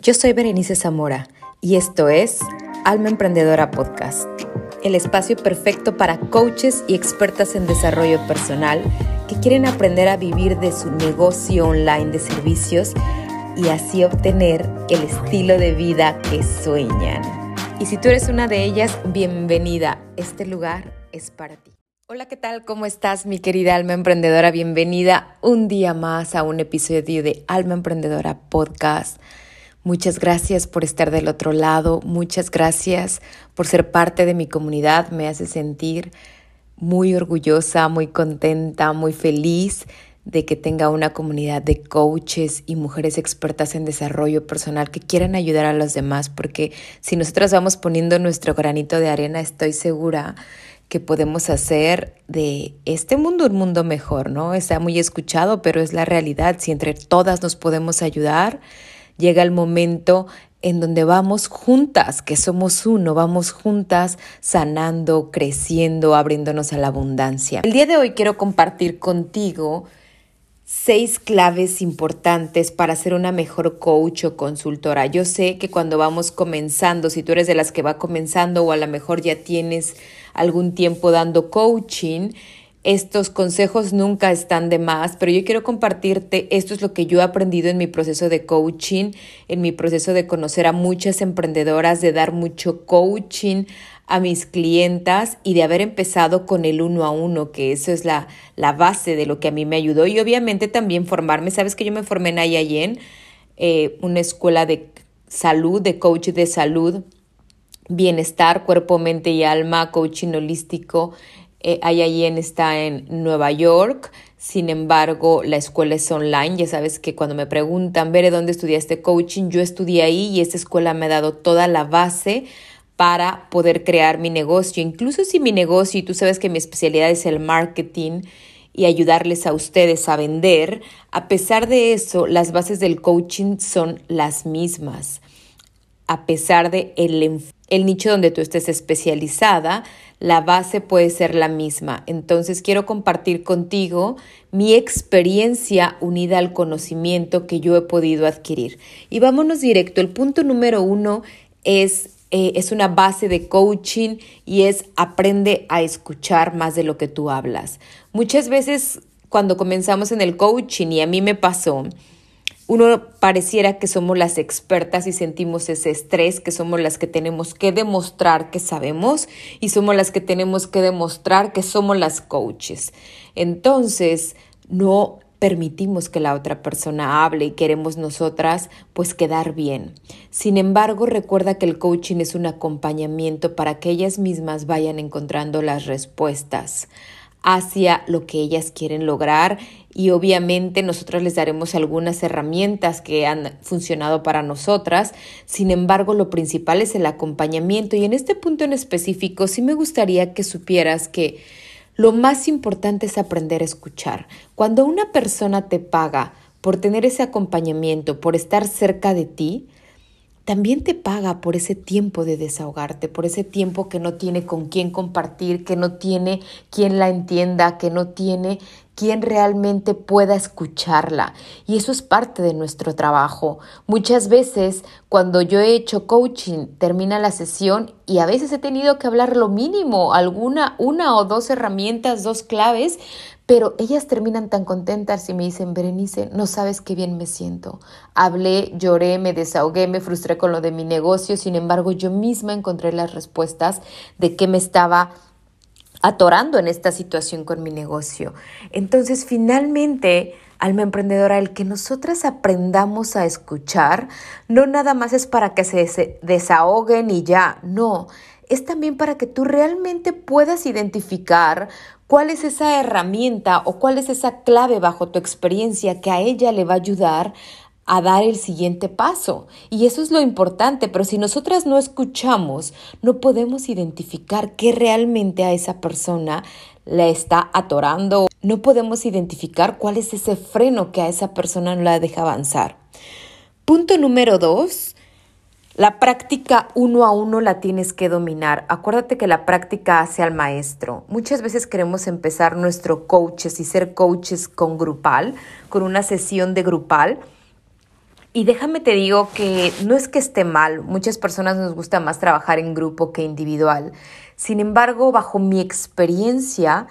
Yo soy Berenice Zamora y esto es Alma Emprendedora Podcast, el espacio perfecto para coaches y expertas en desarrollo personal que quieren aprender a vivir de su negocio online de servicios y así obtener el estilo de vida que sueñan. Y si tú eres una de ellas, bienvenida. Este lugar es para ti. Hola, ¿qué tal? ¿Cómo estás, mi querida alma emprendedora? Bienvenida un día más a un episodio de Alma Emprendedora Podcast. Muchas gracias por estar del otro lado, muchas gracias por ser parte de mi comunidad, me hace sentir muy orgullosa, muy contenta, muy feliz de que tenga una comunidad de coaches y mujeres expertas en desarrollo personal que quieran ayudar a los demás, porque si nosotras vamos poniendo nuestro granito de arena, estoy segura que podemos hacer de este mundo un mundo mejor, ¿no? Está muy escuchado, pero es la realidad. Si entre todas nos podemos ayudar, llega el momento en donde vamos juntas, que somos uno, vamos juntas sanando, creciendo, abriéndonos a la abundancia. El día de hoy quiero compartir contigo seis claves importantes para ser una mejor coach o consultora. Yo sé que cuando vamos comenzando, si tú eres de las que va comenzando o a lo mejor ya tienes algún tiempo dando coaching, estos consejos nunca están de más, pero yo quiero compartirte, esto es lo que yo he aprendido en mi proceso de coaching, en mi proceso de conocer a muchas emprendedoras, de dar mucho coaching a mis clientas y de haber empezado con el uno a uno, que eso es la, la base de lo que a mí me ayudó. Y obviamente también formarme, sabes que yo me formé en IAYEN, eh, una escuela de salud, de coach de salud, bienestar, cuerpo, mente y alma, coaching holístico eh, está en Nueva York, sin embargo, la escuela es online. Ya sabes que cuando me preguntan, Veré, ¿dónde estudiaste coaching? Yo estudié ahí y esta escuela me ha dado toda la base para poder crear mi negocio. Incluso si mi negocio, y tú sabes que mi especialidad es el marketing y ayudarles a ustedes a vender, a pesar de eso, las bases del coaching son las mismas. A pesar de el, el nicho donde tú estés especializada, la base puede ser la misma. Entonces quiero compartir contigo mi experiencia unida al conocimiento que yo he podido adquirir. Y vámonos directo. El punto número uno es, eh, es una base de coaching y es aprende a escuchar más de lo que tú hablas. Muchas veces cuando comenzamos en el coaching, y a mí me pasó, uno pareciera que somos las expertas y sentimos ese estrés, que somos las que tenemos que demostrar que sabemos y somos las que tenemos que demostrar que somos las coaches. Entonces, no permitimos que la otra persona hable y queremos nosotras pues quedar bien. Sin embargo, recuerda que el coaching es un acompañamiento para que ellas mismas vayan encontrando las respuestas hacia lo que ellas quieren lograr y obviamente nosotros les daremos algunas herramientas que han funcionado para nosotras. Sin embargo, lo principal es el acompañamiento y en este punto en específico sí me gustaría que supieras que lo más importante es aprender a escuchar. Cuando una persona te paga por tener ese acompañamiento, por estar cerca de ti, también te paga por ese tiempo de desahogarte, por ese tiempo que no tiene con quién compartir, que no tiene quien la entienda, que no tiene quien realmente pueda escucharla. Y eso es parte de nuestro trabajo. Muchas veces cuando yo he hecho coaching, termina la sesión y a veces he tenido que hablar lo mínimo, alguna, una o dos herramientas, dos claves, pero ellas terminan tan contentas y me dicen, Berenice, no sabes qué bien me siento. Hablé, lloré, me desahogué, me frustré con lo de mi negocio, sin embargo yo misma encontré las respuestas de qué me estaba atorando en esta situación con mi negocio. Entonces, finalmente, alma emprendedora, el que nosotras aprendamos a escuchar, no nada más es para que se desahoguen y ya, no, es también para que tú realmente puedas identificar ¿Cuál es esa herramienta o cuál es esa clave bajo tu experiencia que a ella le va a ayudar a dar el siguiente paso. Y eso es lo importante, pero si nosotras no escuchamos, no podemos identificar qué realmente a esa persona le está atorando. No podemos identificar cuál es ese freno que a esa persona no la deja avanzar. Punto número dos, la práctica uno a uno la tienes que dominar. Acuérdate que la práctica hace al maestro. Muchas veces queremos empezar nuestro coaches y ser coaches con grupal, con una sesión de grupal. Y déjame te digo que no es que esté mal, muchas personas nos gusta más trabajar en grupo que individual. Sin embargo, bajo mi experiencia,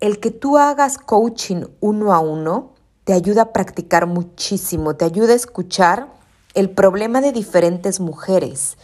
el que tú hagas coaching uno a uno te ayuda a practicar muchísimo, te ayuda a escuchar el problema de diferentes mujeres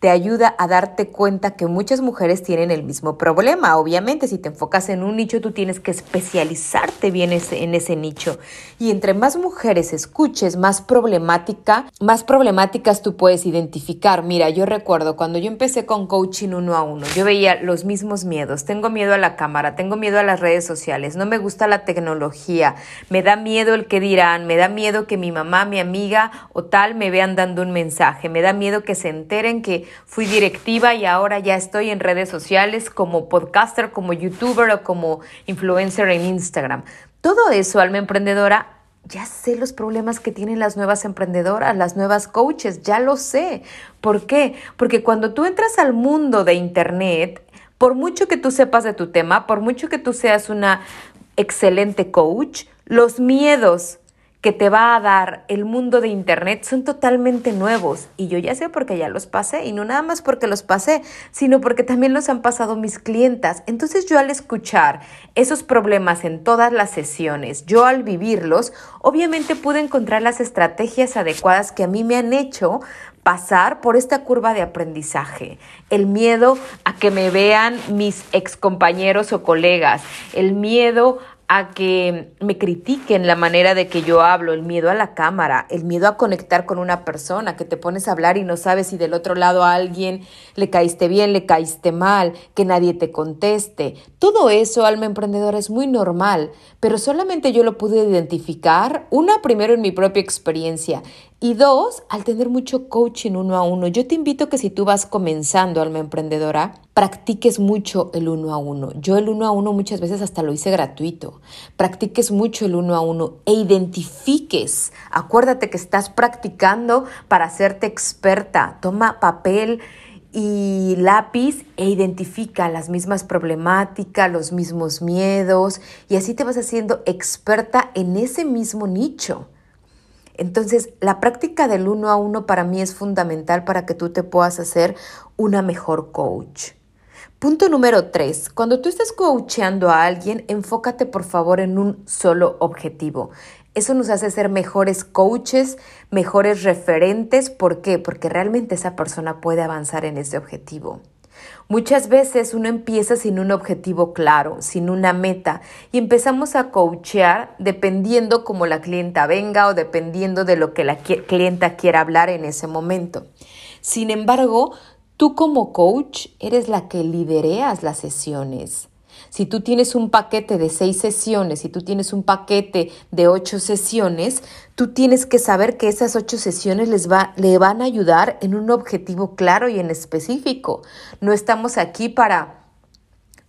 te ayuda a darte cuenta que muchas mujeres tienen el mismo problema. Obviamente, si te enfocas en un nicho, tú tienes que especializarte bien en ese nicho. Y entre más mujeres escuches, más problemática, más problemáticas tú puedes identificar. Mira, yo recuerdo cuando yo empecé con coaching uno a uno, yo veía los mismos miedos. Tengo miedo a la cámara, tengo miedo a las redes sociales, no me gusta la tecnología, me da miedo el que dirán, me da miedo que mi mamá, mi amiga o tal me vean dando un mensaje, me da miedo que se enteren que fui directiva y ahora ya estoy en redes sociales como podcaster, como youtuber o como influencer en Instagram. Todo eso, alma emprendedora, ya sé los problemas que tienen las nuevas emprendedoras, las nuevas coaches, ya lo sé. ¿Por qué? Porque cuando tú entras al mundo de Internet, por mucho que tú sepas de tu tema, por mucho que tú seas una excelente coach, los miedos, que te va a dar el mundo de Internet son totalmente nuevos. Y yo ya sé porque ya los pasé. Y no nada más porque los pasé, sino porque también los han pasado mis clientas. Entonces yo al escuchar esos problemas en todas las sesiones, yo al vivirlos, obviamente pude encontrar las estrategias adecuadas que a mí me han hecho pasar por esta curva de aprendizaje, el miedo a que me vean mis ex compañeros o colegas, el miedo a que me critiquen la manera de que yo hablo, el miedo a la cámara, el miedo a conectar con una persona, que te pones a hablar y no sabes si del otro lado a alguien le caíste bien, le caíste mal, que nadie te conteste. Todo eso, alma emprendedora, es muy normal, pero solamente yo lo pude identificar, una, primero en mi propia experiencia y dos, al tener mucho coaching uno a uno, yo te invito que si tú vas comenzando, alma emprendedora, practiques mucho el uno a uno. Yo el uno a uno muchas veces hasta lo hice gratuito. Practiques mucho el uno a uno e identifiques. Acuérdate que estás practicando para hacerte experta. Toma papel y lápiz e identifica las mismas problemáticas, los mismos miedos y así te vas haciendo experta en ese mismo nicho. Entonces, la práctica del uno a uno para mí es fundamental para que tú te puedas hacer una mejor coach. Punto número tres, cuando tú estés coachando a alguien, enfócate por favor en un solo objetivo. Eso nos hace ser mejores coaches, mejores referentes. ¿Por qué? Porque realmente esa persona puede avanzar en ese objetivo. Muchas veces uno empieza sin un objetivo claro, sin una meta, y empezamos a coachear dependiendo cómo la clienta venga o dependiendo de lo que la clienta quiera hablar en ese momento. Sin embargo, tú como coach eres la que lidereas las sesiones. Si tú tienes un paquete de seis sesiones, si tú tienes un paquete de ocho sesiones, tú tienes que saber que esas ocho sesiones les va, le van a ayudar en un objetivo claro y en específico. No estamos aquí para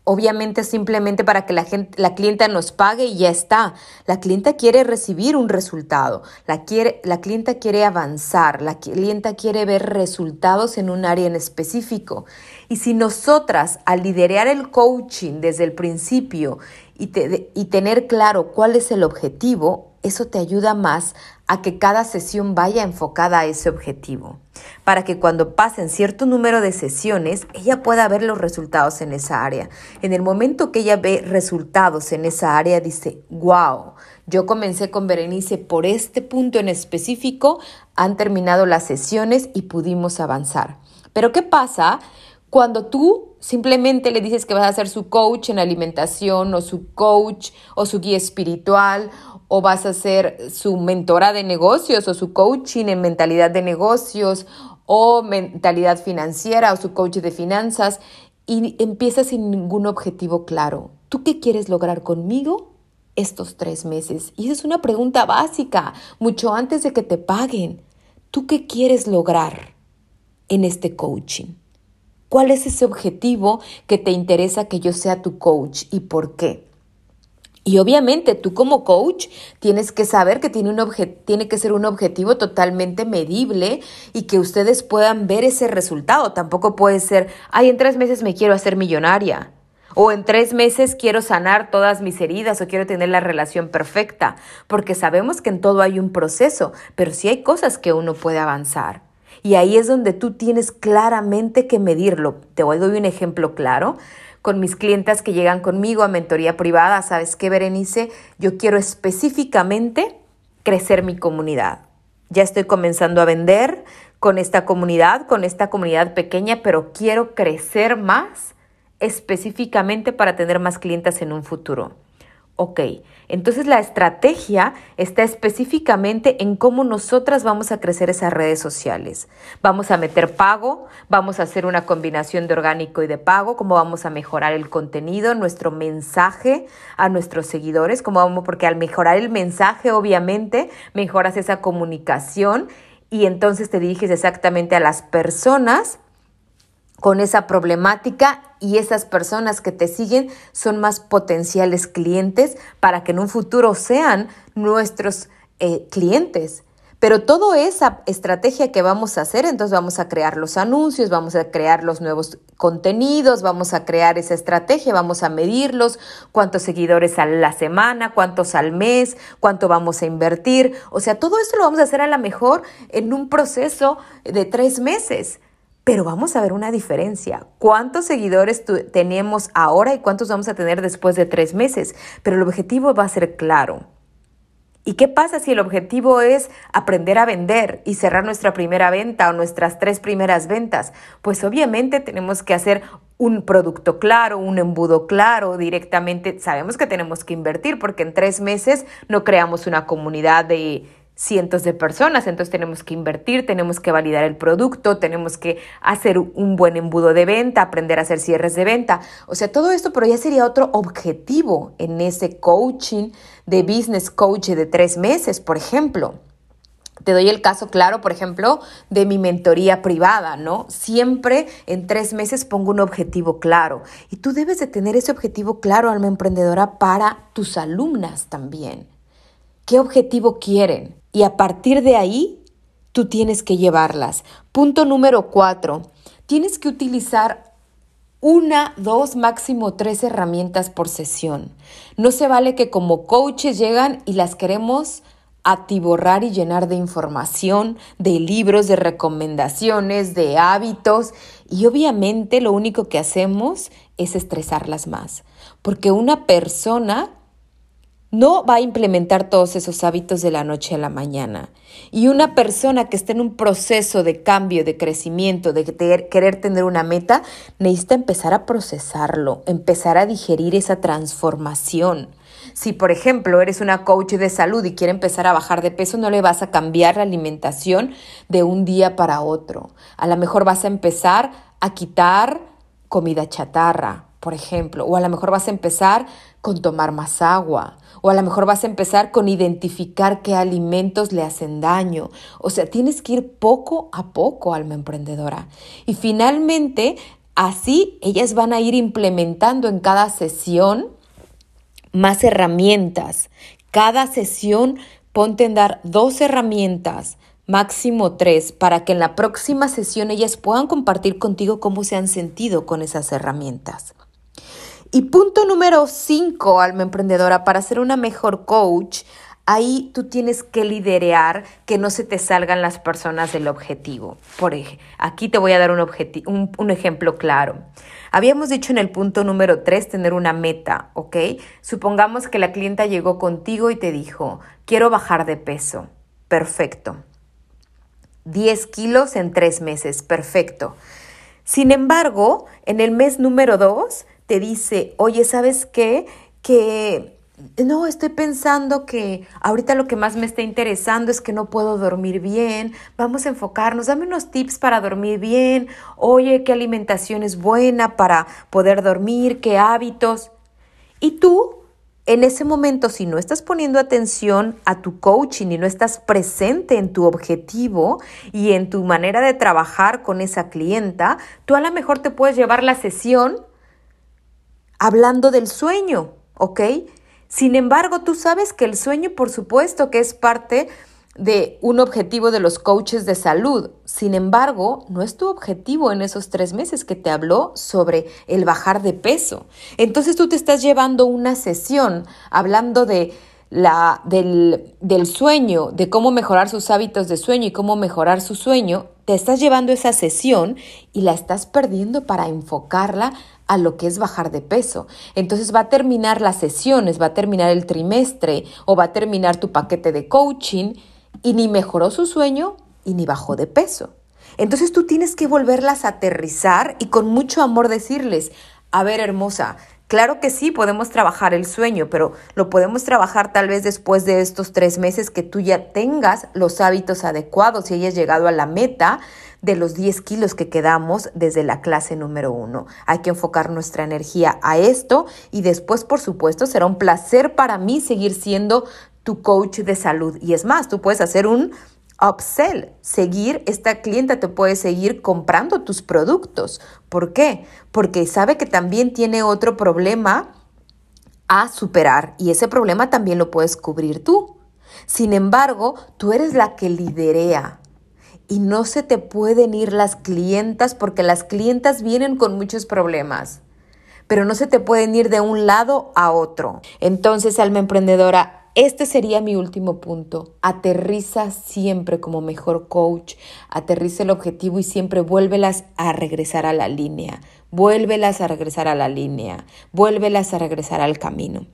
Obviamente simplemente para que la, gente, la clienta nos pague y ya está. La clienta quiere recibir un resultado, la, quiere, la clienta quiere avanzar, la clienta quiere ver resultados en un área en específico. Y si nosotras al liderar el coaching desde el principio y, y tener claro cuál es el objetivo, eso te ayuda más a que cada sesión vaya enfocada a ese objetivo, para que cuando pasen cierto número de sesiones, ella pueda ver los resultados en esa área. En el momento que ella ve resultados en esa área, dice, wow, yo comencé con Berenice por este punto en específico, han terminado las sesiones y pudimos avanzar. Pero ¿qué pasa cuando tú simplemente le dices que vas a ser su coach en alimentación o su coach o su guía espiritual o vas a ser su mentora de negocios o su coaching en mentalidad de negocios o mentalidad financiera o su coach de finanzas y empiezas sin ningún objetivo claro. ¿Tú qué quieres lograr conmigo estos tres meses? Y esa es una pregunta básica, mucho antes de que te paguen. ¿Tú qué quieres lograr en este coaching? ¿Cuál es ese objetivo que te interesa que yo sea tu coach y por qué? Y obviamente tú como coach tienes que saber que tiene, un tiene que ser un objetivo totalmente medible y que ustedes puedan ver ese resultado. Tampoco puede ser, ay, en tres meses me quiero hacer millonaria. O en tres meses quiero sanar todas mis heridas o quiero tener la relación perfecta, porque sabemos que en todo hay un proceso, pero sí hay cosas que uno puede avanzar. Y ahí es donde tú tienes claramente que medirlo. Te doy un ejemplo claro. Con mis clientas que llegan conmigo a mentoría privada, ¿sabes qué, Berenice? Yo quiero específicamente crecer mi comunidad. Ya estoy comenzando a vender con esta comunidad, con esta comunidad pequeña, pero quiero crecer más específicamente para tener más clientes en un futuro. Ok, entonces la estrategia está específicamente en cómo nosotras vamos a crecer esas redes sociales. Vamos a meter pago, vamos a hacer una combinación de orgánico y de pago, cómo vamos a mejorar el contenido, nuestro mensaje a nuestros seguidores, cómo vamos, porque al mejorar el mensaje obviamente mejoras esa comunicación y entonces te diriges exactamente a las personas con esa problemática y esas personas que te siguen son más potenciales clientes para que en un futuro sean nuestros eh, clientes. Pero toda esa estrategia que vamos a hacer, entonces vamos a crear los anuncios, vamos a crear los nuevos contenidos, vamos a crear esa estrategia, vamos a medirlos, cuántos seguidores a la semana, cuántos al mes, cuánto vamos a invertir. O sea, todo esto lo vamos a hacer a lo mejor en un proceso de tres meses. Pero vamos a ver una diferencia. ¿Cuántos seguidores tenemos ahora y cuántos vamos a tener después de tres meses? Pero el objetivo va a ser claro. ¿Y qué pasa si el objetivo es aprender a vender y cerrar nuestra primera venta o nuestras tres primeras ventas? Pues obviamente tenemos que hacer un producto claro, un embudo claro, directamente sabemos que tenemos que invertir porque en tres meses no creamos una comunidad de cientos de personas, entonces tenemos que invertir, tenemos que validar el producto, tenemos que hacer un buen embudo de venta, aprender a hacer cierres de venta, o sea, todo esto, pero ya sería otro objetivo en ese coaching de business coach de tres meses, por ejemplo. Te doy el caso claro, por ejemplo, de mi mentoría privada, ¿no? Siempre en tres meses pongo un objetivo claro y tú debes de tener ese objetivo claro, alma emprendedora, para tus alumnas también. ¿Qué objetivo quieren? Y a partir de ahí tú tienes que llevarlas. Punto número cuatro, tienes que utilizar una, dos, máximo tres herramientas por sesión. No se vale que como coaches llegan y las queremos atiborrar y llenar de información, de libros, de recomendaciones, de hábitos y obviamente lo único que hacemos es estresarlas más, porque una persona no va a implementar todos esos hábitos de la noche a la mañana. Y una persona que está en un proceso de cambio, de crecimiento, de querer tener una meta, necesita empezar a procesarlo, empezar a digerir esa transformación. Si, por ejemplo, eres una coach de salud y quiere empezar a bajar de peso, no le vas a cambiar la alimentación de un día para otro. A lo mejor vas a empezar a quitar comida chatarra, por ejemplo, o a lo mejor vas a empezar con tomar más agua, o a lo mejor vas a empezar con identificar qué alimentos le hacen daño. O sea, tienes que ir poco a poco, alma emprendedora. Y finalmente, así ellas van a ir implementando en cada sesión más herramientas. Cada sesión ponte en dar dos herramientas, máximo tres, para que en la próxima sesión ellas puedan compartir contigo cómo se han sentido con esas herramientas. Y punto número cinco, alma emprendedora, para ser una mejor coach, ahí tú tienes que liderear que no se te salgan las personas del objetivo. Por ejemplo, aquí te voy a dar un, un, ejemplo claro. Habíamos dicho en el punto número tres tener una meta, ¿ok? Supongamos que la clienta llegó contigo y te dijo, quiero bajar de peso. Perfecto. 10 kilos en tres meses, perfecto. Sin embargo, en el mes número dos te dice, oye, ¿sabes qué? Que no, estoy pensando que ahorita lo que más me está interesando es que no puedo dormir bien. Vamos a enfocarnos, dame unos tips para dormir bien. Oye, qué alimentación es buena para poder dormir, qué hábitos. Y tú, en ese momento, si no estás poniendo atención a tu coaching y no estás presente en tu objetivo y en tu manera de trabajar con esa clienta, tú a lo mejor te puedes llevar la sesión hablando del sueño, ¿ok? Sin embargo, tú sabes que el sueño, por supuesto, que es parte de un objetivo de los coaches de salud. Sin embargo, no es tu objetivo en esos tres meses que te habló sobre el bajar de peso. Entonces tú te estás llevando una sesión hablando de la, del, del sueño, de cómo mejorar sus hábitos de sueño y cómo mejorar su sueño, te estás llevando esa sesión y la estás perdiendo para enfocarla a lo que es bajar de peso. Entonces va a terminar las sesiones, va a terminar el trimestre o va a terminar tu paquete de coaching y ni mejoró su sueño y ni bajó de peso. Entonces tú tienes que volverlas a aterrizar y con mucho amor decirles, a ver hermosa, claro que sí, podemos trabajar el sueño, pero lo podemos trabajar tal vez después de estos tres meses que tú ya tengas los hábitos adecuados y hayas llegado a la meta de los 10 kilos que quedamos desde la clase número uno. Hay que enfocar nuestra energía a esto y después, por supuesto, será un placer para mí seguir siendo tu coach de salud. Y es más, tú puedes hacer un upsell, seguir, esta clienta te puede seguir comprando tus productos. ¿Por qué? Porque sabe que también tiene otro problema a superar y ese problema también lo puedes cubrir tú. Sin embargo, tú eres la que liderea y no se te pueden ir las clientas porque las clientas vienen con muchos problemas, pero no se te pueden ir de un lado a otro. Entonces, alma emprendedora, este sería mi último punto. Aterriza siempre como mejor coach, aterriza el objetivo y siempre vuélvelas a regresar a la línea, vuélvelas a regresar a la línea, vuélvelas a regresar al camino.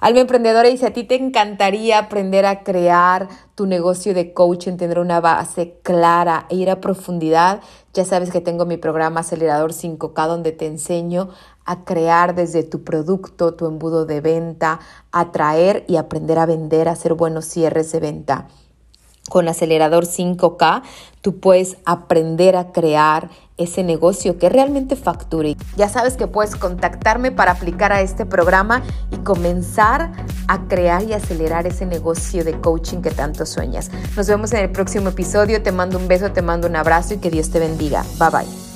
Alma emprendedora, si a ti te encantaría aprender a crear tu negocio de coaching, tener una base clara e ir a profundidad, ya sabes que tengo mi programa Acelerador 5K donde te enseño a crear desde tu producto, tu embudo de venta, atraer y aprender a vender, a hacer buenos cierres de venta. Con Acelerador 5K, tú puedes aprender a crear ese negocio que realmente facture. Ya sabes que puedes contactarme para aplicar a este programa y comenzar a crear y acelerar ese negocio de coaching que tanto sueñas. Nos vemos en el próximo episodio. Te mando un beso, te mando un abrazo y que Dios te bendiga. Bye bye.